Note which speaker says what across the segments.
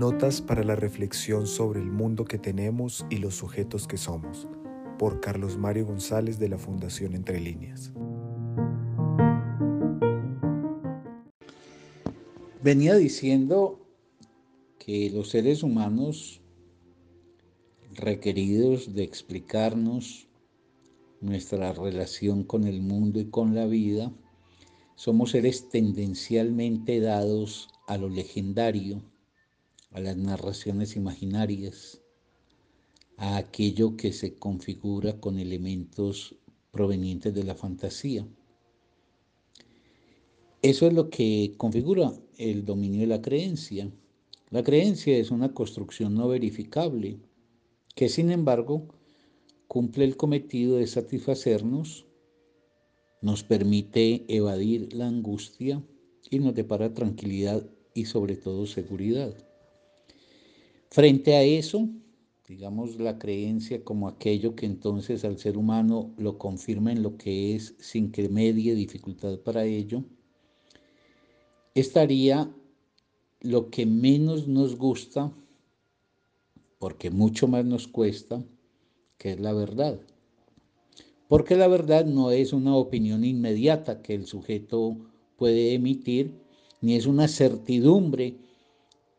Speaker 1: Notas para la reflexión sobre el mundo que tenemos y los sujetos que somos, por Carlos Mario González de la Fundación Entre Líneas.
Speaker 2: Venía diciendo que los seres humanos requeridos de explicarnos nuestra relación con el mundo y con la vida, somos seres tendencialmente dados a lo legendario, a las narraciones imaginarias, a aquello que se configura con elementos provenientes de la fantasía. Eso es lo que configura el dominio de la creencia. La creencia es una construcción no verificable que sin embargo cumple el cometido de satisfacernos, nos permite evadir la angustia y nos depara tranquilidad y sobre todo seguridad. Frente a eso, digamos la creencia como aquello que entonces al ser humano lo confirma en lo que es sin que medie dificultad para ello, estaría lo que menos nos gusta, porque mucho más nos cuesta, que es la verdad. Porque la verdad no es una opinión inmediata que el sujeto puede emitir, ni es una certidumbre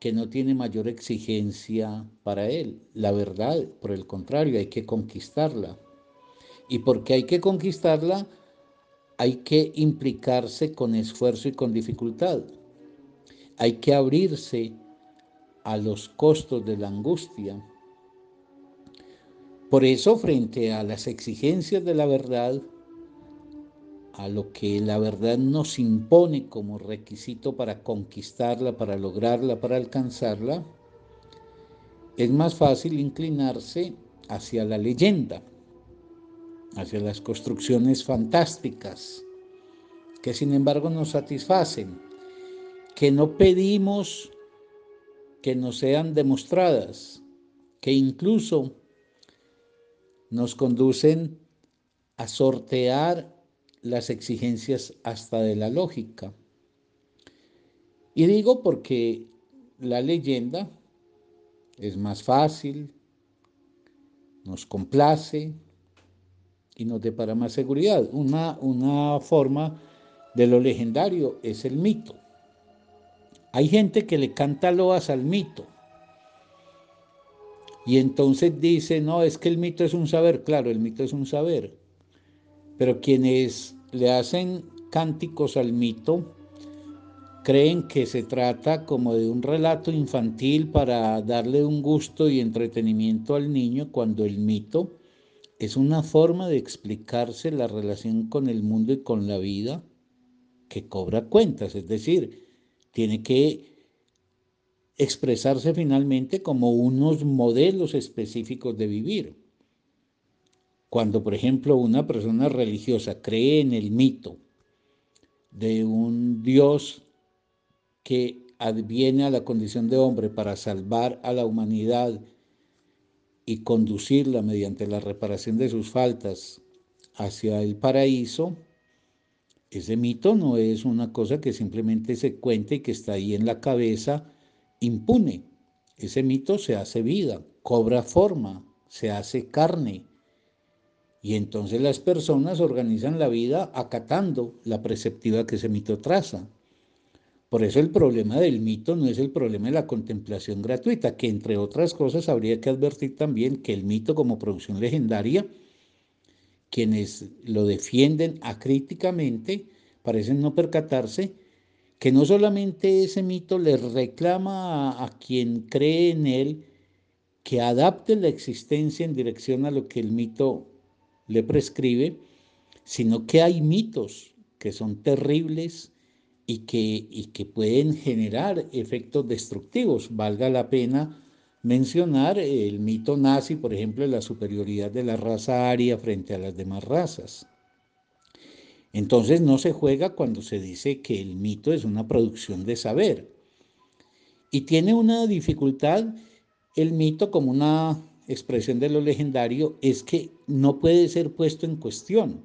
Speaker 2: que no tiene mayor exigencia para él. La verdad, por el contrario, hay que conquistarla. Y porque hay que conquistarla, hay que implicarse con esfuerzo y con dificultad. Hay que abrirse a los costos de la angustia. Por eso, frente a las exigencias de la verdad, a lo que la verdad nos impone como requisito para conquistarla, para lograrla, para alcanzarla, es más fácil inclinarse hacia la leyenda, hacia las construcciones fantásticas, que sin embargo nos satisfacen, que no pedimos que nos sean demostradas, que incluso nos conducen a sortear las exigencias hasta de la lógica. Y digo porque la leyenda es más fácil, nos complace y nos depara más seguridad. Una, una forma de lo legendario es el mito. Hay gente que le canta loas al mito. Y entonces dice, no, es que el mito es un saber. Claro, el mito es un saber. Pero quienes le hacen cánticos al mito creen que se trata como de un relato infantil para darle un gusto y entretenimiento al niño cuando el mito es una forma de explicarse la relación con el mundo y con la vida que cobra cuentas, es decir, tiene que expresarse finalmente como unos modelos específicos de vivir. Cuando, por ejemplo, una persona religiosa cree en el mito de un Dios que adviene a la condición de hombre para salvar a la humanidad y conducirla mediante la reparación de sus faltas hacia el paraíso, ese mito no es una cosa que simplemente se cuente y que está ahí en la cabeza impune. Ese mito se hace vida, cobra forma, se hace carne, y entonces las personas organizan la vida acatando la preceptiva que ese mito traza. Por eso el problema del mito no es el problema de la contemplación gratuita, que entre otras cosas habría que advertir también que el mito como producción legendaria, quienes lo defienden acríticamente, parecen no percatarse que no solamente ese mito le reclama a, a quien cree en él que adapte la existencia en dirección a lo que el mito le prescribe, sino que hay mitos que son terribles y que, y que pueden generar efectos destructivos. Valga la pena mencionar el mito nazi, por ejemplo, la superioridad de la raza aria frente a las demás razas. Entonces no se juega cuando se dice que el mito es una producción de saber. Y tiene una dificultad el mito como una expresión de lo legendario es que no puede ser puesto en cuestión,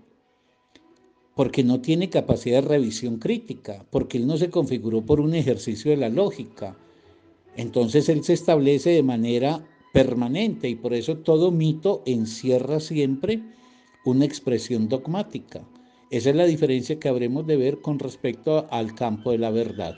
Speaker 2: porque no tiene capacidad de revisión crítica, porque él no se configuró por un ejercicio de la lógica. Entonces él se establece de manera permanente y por eso todo mito encierra siempre una expresión dogmática. Esa es la diferencia que habremos de ver con respecto al campo de la verdad.